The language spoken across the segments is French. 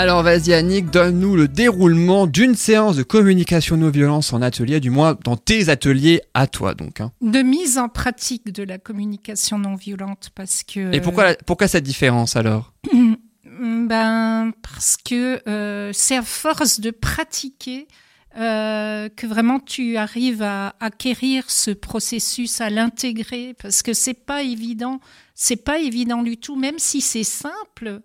Alors vas-y Annick, donne-nous le déroulement d'une séance de communication non violence en atelier, du moins dans tes ateliers à toi donc. hein. De mise en pratique de la communication non violente parce que. Et pourquoi, pourquoi cette différence alors? Ben parce que euh, c'est à force de pratiquer euh, que vraiment tu arrives à acquérir ce processus, à l'intégrer, parce que c'est pas évident, c'est pas évident du tout, même si c'est simple.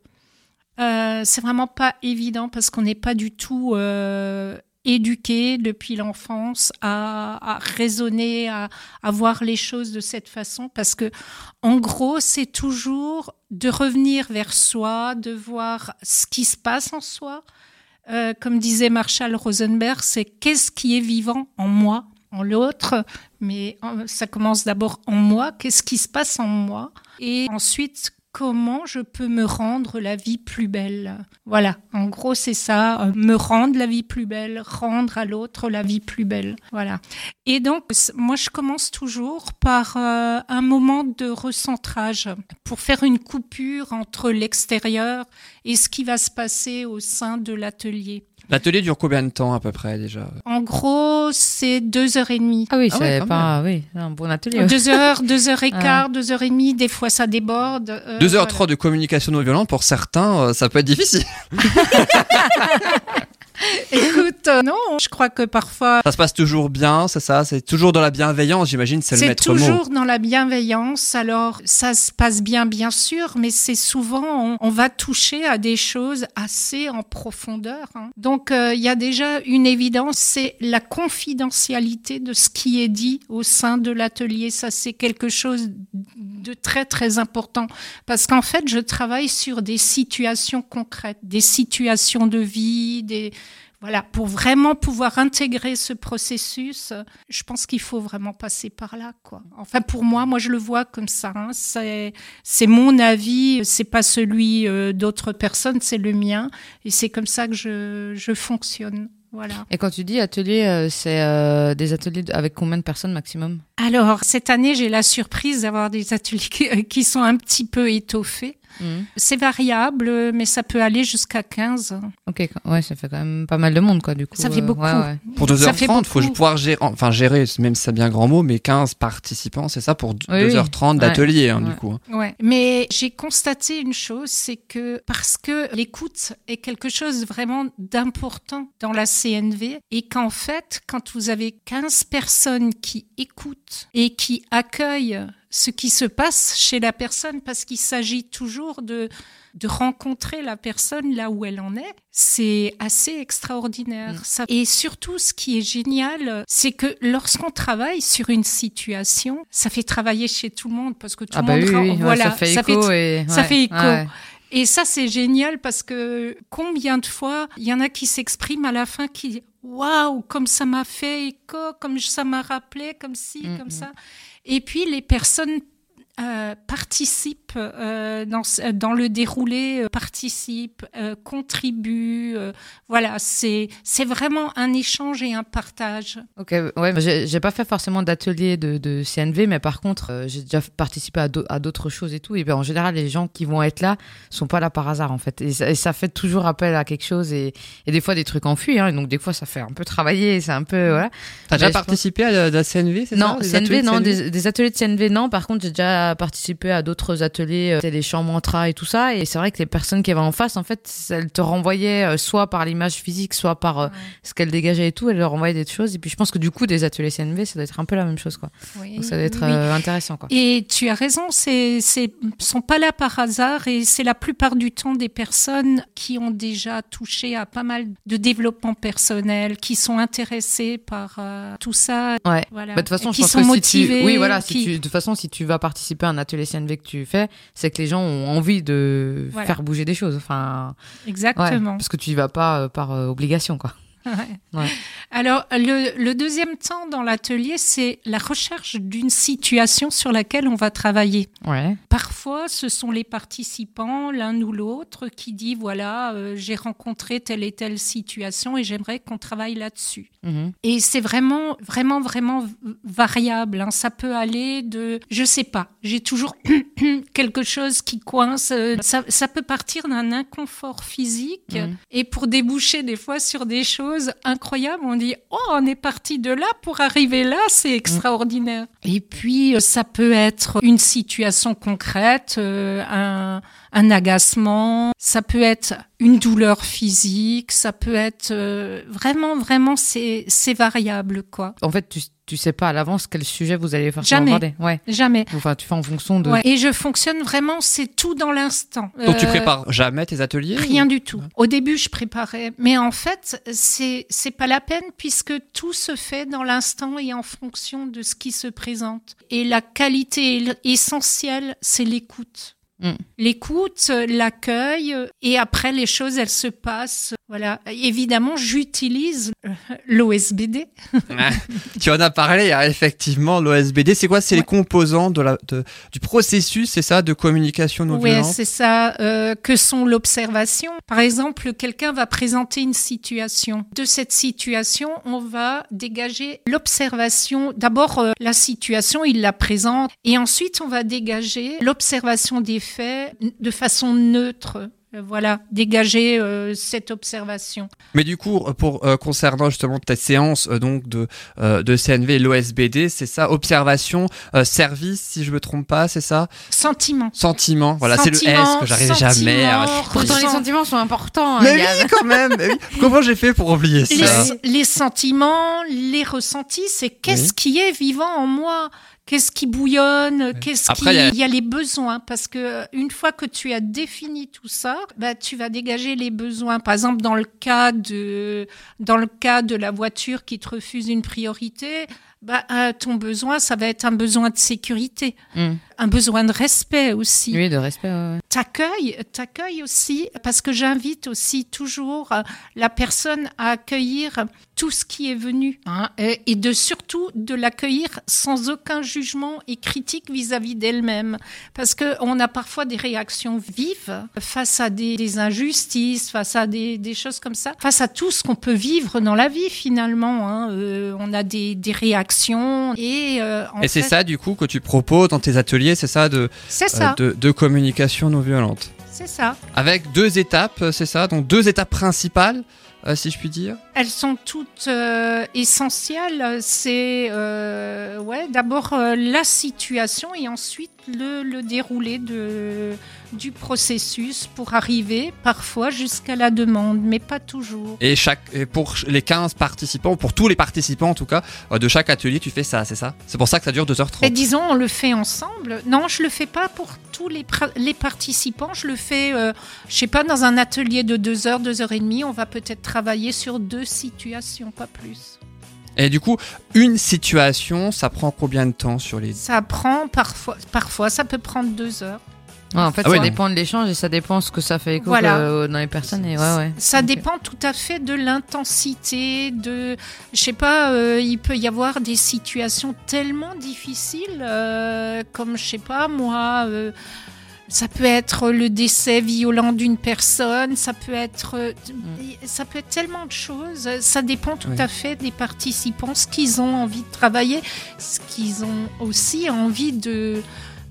Euh, c'est vraiment pas évident parce qu'on n'est pas du tout euh, éduqué depuis l'enfance à, raisonner, à, à voir les choses de cette façon, parce que en gros, c'est toujours de revenir vers soi, de voir ce qui se passe en soi. Euh, comme disait Marshall Rosenberg, c'est qu'est-ce qui est vivant en moi, en l'autre, mais euh, ça commence d'abord en moi, qu'est-ce qui se passe en moi, et ensuite comment je peux me rendre la vie plus belle. Voilà, en gros c'est ça, euh, me rendre la vie plus belle, rendre à l'autre la vie plus belle. Voilà. Et donc moi je commence toujours par euh, un moment de recentrage pour faire une coupure entre l'extérieur et ce qui va se passer au sein de l'atelier. L'atelier dure combien de temps à peu près déjà? En gros, c'est deux heures et demie. Ah oui, Ah c'est pas oui, un bon atelier. ouais. Deux heures, deux heures et quart, deux heures et demie. Des fois, ça déborde. euh, 2h30 voilà. de communication non violente, pour certains, euh, ça peut être difficile. Écoute, euh, non, je crois que parfois, Ça se passe toujours bien, c'est ça C'est toujours dans la bienveillance, j'imagine, c'est le maître mot. toujours dans la bienveillance. Alors, ça se passe bien, bien sûr, mais c'est souvent, on, on va toucher à des choses assez en profondeur. hein. Donc, euh, il y a déjà une évidence, c'est la confidentialité de ce qui est dit au sein de l'atelier. Ça, c'est quelque chose de très, très important. Parce qu'en fait, je travaille sur des situations concrètes, des situations de vie, des, voilà, pour vraiment pouvoir intégrer ce processus, je pense qu'il faut vraiment passer par là, quoi. Enfin, pour moi, moi, je le vois comme ça. hein. C'est, c'est mon avis, c'est pas celui euh, d'autres personnes, c'est le mien, et c'est comme ça que je, je fonctionne. Voilà. Et quand tu dis atelier, euh, c'est euh, des ateliers avec combien de personnes maximum? Alors, cette année, j'ai la surprise d'avoir des ateliers qui, euh, qui sont un petit peu étoffés. Mhm. C'est variable, mais ça peut aller jusqu'à 15. Ok, ouais, ça fait quand même pas mal de monde, quoi, du coup. Ça fait euh, beaucoup. ouais, ouais. Pour Ça fait 2h30, il faut pouvoir gérer, enfin gérer, même si c'est bien grand mot, mais 15 participants, c'est ça pour Oui, oui. 2h30 d'atelier, hein, du coup. hein. Ouais. Mais j'ai constaté une chose, c'est que parce que l'écoute est quelque chose vraiment d'important dans la CNV et qu'en fait, quand vous avez 15 personnes qui écoutent et qui accueillent ce qui se passe chez la personne, parce qu'il s'agit toujours de, de rencontrer la personne là où elle en est, c'est assez extraordinaire. Mm. Ça. Et surtout, ce qui est génial, c'est que lorsqu'on travaille sur une situation, ça fait travailler chez tout le monde, parce que tout Ah le bah monde oui, ouais, voilà, ça fait écho et ça ouais, fait écho. ouais. Et ça, c'est génial parce que combien de fois il y en a qui s'expriment à la fin qui Waouh, comme ça m'a fait écho, comme ça m'a rappelé, comme ci, Mhm. comme ça. Et puis les personnes euh, participent euh, dans, le déroulé, euh, participent, euh, contribuent. euh, voilà, c'est c'est vraiment un échange et un partage. Ok, ouais, j'ai j'ai pas fait forcément d'atelier de, de CNV, mais par contre, euh, j'ai déjà participé à d'au- à d'autres choses et tout. Et ben, en général, les gens qui vont être là sont pas là par hasard, en fait. Et ça, et ça fait toujours appel à quelque chose et, et des fois des trucs enfuis. Hein, et donc, des fois, ça fait un peu travailler. C'est un peu, voilà. T'as déjà je participé à la, CNV, c'est Non, ça des CNV, ateliers de non, CNV? des, des ateliers de CNV, non. Par contre, j'ai déjà participé à d'autres ateliers, euh, les chants mantra et tout ça. Et c'est vrai que les personnes qui avaient en face, en fait, elles te renvoyaient euh, soit par l'image physique, soit par euh, ce qu'elles dégageaient et tout. Elles leur renvoyaient des choses. Et puis, je pense que du coup, des ateliers CNV, ça doit être un peu la même chose, quoi. Oui, Donc, ça doit être oui, intéressant, quoi. Et tu as raison, c'est, c'est, sont pas là par hasard et c'est la plupart du temps des personnes qui ont déjà touché à pas mal de développement personnel, qui sont intéressées par euh, tout ça. Ouais. Voilà. Bah, de toute façon, je qui pense sont que motivés. si tu, oui, voilà, si qui- tu, de toute façon, si tu vas participer à un atelier CNV que tu fais, c'est que les gens ont envie de Voilà. faire bouger des choses. Enfin, ouais, Exactement. parce que tu y vas pas euh, par euh, obligation, quoi. Ouais. Alors, le, le, deuxième temps dans l'atelier, c'est la recherche d'une situation sur laquelle on va travailler. Ouais. Parfois, ce sont les participants, l'un ou l'autre, qui dit voilà, euh, j'ai rencontré telle et telle situation et j'aimerais qu'on travaille là-dessus. Mhm. Et c'est vraiment, vraiment, vraiment variable. Hein. Ça peut aller de, je sais pas, j'ai toujours quelque chose qui coince. euh, Ça, ça peut partir d'un inconfort physique Mhm. et pour déboucher des fois sur des choses incroyables, on dit oh, on est parti de là pour arriver là, c'est extraordinaire. Et puis euh, ça peut être une situation concrète, euh, un, un agacement, ça peut être une douleur physique, ça peut être euh, vraiment, vraiment, c'est c'est variable quoi. En fait, tu, tu sais pas à l'avance quel sujet vous allez forcément Jamais. aborder. Ouais. Jamais. Enfin, tu fais en fonction de. Ouais. Et je fonctionne vraiment, c'est tout dans l'instant. Donc tu Euh, prépares jamais tes ateliers Rien ou- du tout. Au début, je préparais, mais en fait, c'est c'est pas la peine puisque tout se fait dans l'instant et en fonction de ce qui se présente. Et la qualité essentielle, c'est l'écoute. Mm. L'écoute, l'accueil, et après les choses, elles se passent. Voilà. Évidemment, j'utilise l'OSBD. Tu en as parlé, hein, effectivement, l'OSBD. C'est quoi? C'est les composants de la, de- du processus, c'est ça, de communication non Oui, violente? c'est ça. euh, que sont l'observation? Par exemple, quelqu'un va présenter une situation. De cette situation, on va dégager l'observation. D'abord, euh, la situation, il la présente. Et ensuite, on va dégager l'observation des faits de façon neutre. Euh, Voilà, dégager euh, cette observation. Mais du coup, pour euh, concernant justement ta séance euh, donc de euh, de CNV, l'OSBD, c'est ça, observation, euh, service, si je me trompe pas, c'est ça, Sentiment. sentiment. Voilà, c'est le S que j'arrive jamais à. Pourtant, les sentiments sont importants. hein, Mais Yann. oui, quand même. mais oui. Comment j'ai fait pour oublier les, ça? les sentiments, les ressentis, c'est qu'est-ce Oui. qui est vivant en moi? Qu'est-ce qui bouillonne? Qu'est-ce qui il y a- il y a les besoins? Parce que euh, une fois que tu as défini tout ça, bah tu vas dégager les besoins. Par exemple, dans le cas de dans le cas de la voiture qui te refuse une priorité, bah euh, ton besoin, ça va être un besoin de sécurité, Mm. Un besoin de respect aussi Oui, de respect. ouais, ouais. t'accueilles, t'accueilles aussi, parce que j'invite aussi toujours euh, la personne à accueillir tout ce qui est venu, hein, et, et de surtout de l'accueillir sans aucun jugement et critique vis-à-vis d'elle-même, parce que on a parfois des réactions vives face à des, des injustices, face à des, des choses comme ça, face à tout ce qu'on peut vivre dans la vie finalement. hein, euh, on a des, des réactions et euh, en Et c'est fait, ça, du coup, que tu proposes dans tes ateliers, c'est ça, de, c'est euh, ça, de, de communication non violente. c'est ça. Avec deux étapes, euh, c'est ça, donc deux étapes principales, euh, si je puis dire. Elles sont toutes euh, essentielles. C'est euh, ouais, d'abord la situation et ensuite le, le déroulé de, du processus pour arriver parfois jusqu'à la demande, mais pas toujours. Et, chaque, et pour les 15 participants, pour tous les participants en tout cas, de chaque atelier, tu fais ça, c'est ça? C'est pour ça que ça dure 2h30. Et disons, on le fait ensemble. Non, je le fais pas pour tous les, les participants. Je le fais, je sais pas, dans un atelier de deux heures, deux heures et demie. On va peut-être travailler sur deux situations, pas plus. Et du coup, une situation, ça prend combien de temps sur les... Ça prend parfois, parfois, ça peut prendre deux heures. Ouais, en fait, Ah ça ouais. dépend de l'échange et ça dépend ce que ça fait écho Voilà. euh, dans les personnes. Et ouais, ouais. Ça dépend tout à fait de l'intensité, de, je sais pas, euh, il peut y avoir des situations tellement difficiles, euh, comme je sais pas moi, euh, ça peut être le décès violent d'une personne, ça peut être, euh, ça peut être tellement de choses. Ça dépend tout Oui. à fait des participants, ce qu'ils ont envie de travailler, ce qu'ils ont aussi envie de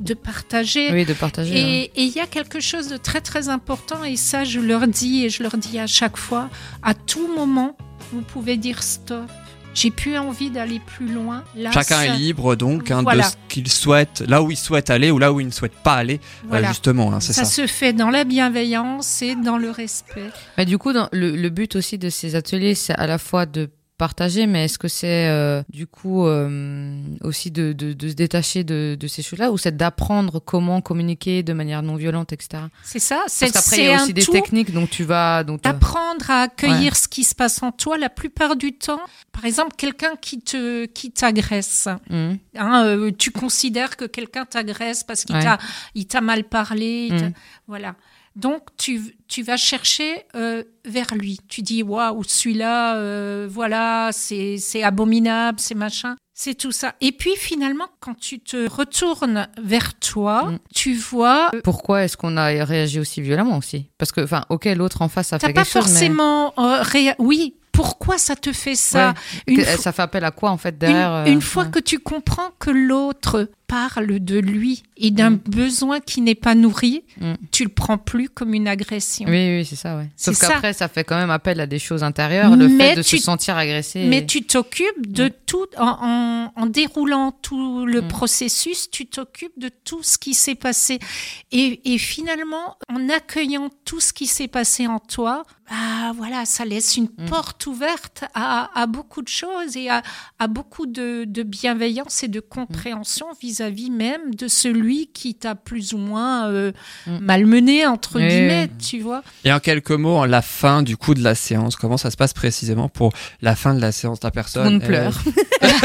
de partager. Oui, de partager. et il y a quelque chose de très très important et ça je leur dis et je leur dis à chaque fois, à tout moment, vous pouvez dire stop. J'ai plus envie d'aller plus loin. Là, Chacun ça- est libre donc hein, Voilà. de ce qu'il souhaite, là où il souhaite aller ou là où il ne souhaite pas aller, euh, justement, hein, c'est ça, ça. se fait dans la bienveillance et dans le respect. Mais du coup, dans, le, le but aussi de ces ateliers, c'est à la fois de partager, mais est-ce que c'est euh, du coup euh, aussi de, de, de se détacher de, de ces choses-là ou c'est d'apprendre comment communiquer de manière non violente, etc. C'est ça. C'est Parce qu'après, il y c'est a aussi des techniques dont tu vas. Dont, euh, Apprendre à accueillir ce qui se passe en toi la plupart du temps. Par exemple, quelqu'un qui te qui t'agresse. Mhm. Hein, euh, tu considères que quelqu'un t'agresse parce qu'il Ouais. t'a il t'a mal parlé. il t'a- Mm. Voilà. Donc, tu, tu vas chercher euh, vers lui. Tu dis, waouh, celui-là, euh, voilà, c'est c'est abominable, c'est machin. C'est tout ça. Et puis finalement, quand tu te retournes vers toi, Mm. tu vois, euh, Pourquoi est-ce qu'on a réagi aussi violemment aussi? Parce que, enfin, ok, l'autre en face a fait pas quelque chose, mais forcément, réa- oui. Pourquoi ça te fait ça? Ouais. Une ça fait appel à quoi en fait Une, derrière euh, une fois ouais. que tu comprends que l'autre parle de lui et d'un Mm. besoin qui n'est pas nourri, Mm. tu le prends plus comme une agression. Oui, oui, c'est ça, ouais. Sauf qu'après, ça fait quand même appel à des choses intérieures, le Mais fait de tu- se sentir agressé. Mais tu t'occupes de Mm. tout, en, en- en déroulant tout le processus, tu t'occupes de tout ce qui s'est passé. Et, et finalement, en accueillant tout ce qui s'est passé en toi, bah voilà, ça laisse une porte ouverte à, à beaucoup de choses et à, à beaucoup de, de bienveillance et de compréhension vis-à-vis même de celui qui t'a plus ou moins euh, Mm. malmené, entre Oui, guillemets, oui. tu vois. Et en quelques mots, en la fin du coup de la séance, comment ça se passe précisément pour la fin de la séance La personne? Tout le monde elle- pleure.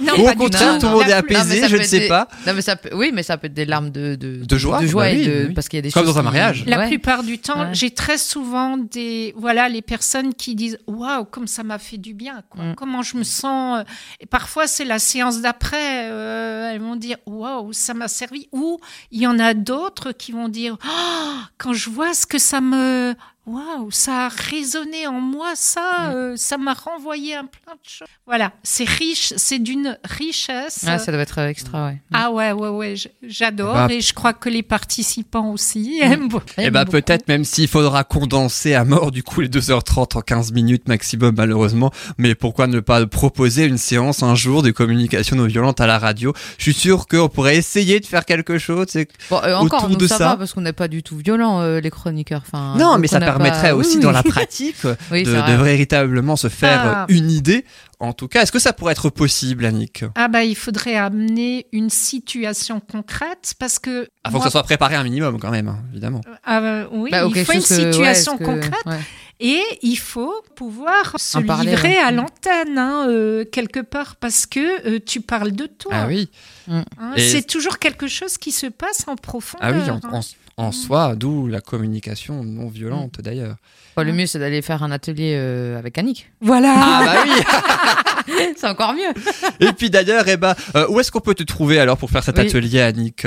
Non, Ou au contraire, tout. le monde est Non, apaisé, je ne sais des- pas. Non, mais ça peut... Oui, mais ça peut être des larmes de, de, De joie, de joie bah et oui, de... oui. parce qu'il y a des Comme choses dans un qui- mariage. La Ouais. plupart du temps, Ouais. j'ai très souvent des voilà les personnes qui disent waouh comme ça m'a fait du bien quoi. Mm. Comment je me sens euh, et parfois c'est la séance d'après euh, elles vont dire waouh ça m'a servi ou il y en a d'autres qui vont dire Oh, quand je vois ce que ça me waouh ça a résonné en moi ça Mm. euh, ça m'a renvoyé un plein de choses. Voilà, c'est riche, c'est d'une richesse. Ah, ça doit être extra, ouais. Ah ouais, ouais, ouais, j'adore Bah- et je crois que les participants aussi aiment beaucoup. Et bah peut-être même s'il faudra condenser à mort du coup les 2h30 en 15 minutes maximum malheureusement, mais pourquoi ne pas proposer une séance un jour de communication non violente à la radio? Je suis sûr qu'on pourrait essayer de faire quelque chose. c'est- Bon, euh, encore, autour nous, de ça, ça. va parce qu'on n'est pas du tout violents, euh, les chroniqueurs. Enfin, Non, mais ça permettrait pas- aussi Oui, dans oui. la pratique Oui, de, véritablement se faire Ah. une idée. En tout cas, est-ce que ça pourrait être possible, Annick? Ah bah il faudrait amener une situation concrète parce que Il faut que ça soit préparé un minimum quand même, hein, évidemment. Ah, euh, oui, Bah, il faut une chose que- ouais, situation que- concrète ouais. et il faut pouvoir se parler, livrer ouais. à Mm. l'antenne hein, euh, quelque part parce que euh, tu parles de toi. Ah oui, hein. Et- C'est toujours quelque chose qui se passe en profondeur. ah oui, en, hein. En- en soi, d'où la communication non violente d'ailleurs. Bon, le mieux, c'est d'aller faire un atelier euh, avec Annick. Voilà. Ah bah oui c'est encore mieux. Et puis d'ailleurs, eh ben, euh, où est-ce qu'on peut te trouver alors pour faire cet Oui. atelier, Annick?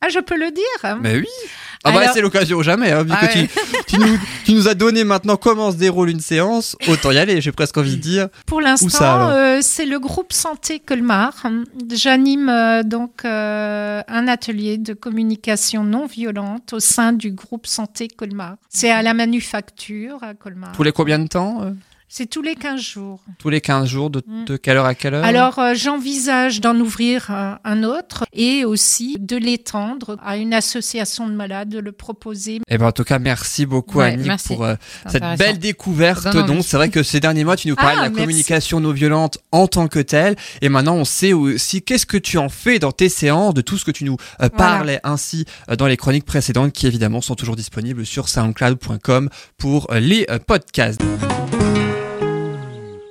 Ah, je peux le dire. Mais oui ah bah Alors- c'est l'occasion jamais, hein, vu Ah que ouais. tu, tu, nous, tu nous as donné maintenant comment se déroule une séance, autant y aller, j'ai presque envie de dire. Pour l'instant, euh, c'est le groupe Santé Colmar. J'anime euh, donc euh, un atelier de communication non violente au sein du groupe Santé Colmar. C'est à la manufacture à Colmar. Tous les combien de temps euh? C'est tous les 15 jours. Tous les 15 jours, de, Mm. de quelle heure à quelle heure Alors, euh, j'envisage d'en ouvrir euh, un autre et aussi de l'étendre à une association de malades, de le proposer. Eh ben, en tout cas, merci beaucoup, Ouais, Annick, merci. pour euh, cette belle découverte. Donc, c'est vrai que ces derniers mois, tu nous parlais Ah, de la merci. communication non violente en tant que telle. Et maintenant, on sait aussi qu'est-ce que tu en fais dans tes séances, de tout ce que tu nous euh, parlais ainsi dans les chroniques précédentes, qui évidemment sont toujours disponibles sur soundcloud.com pour les podcasts.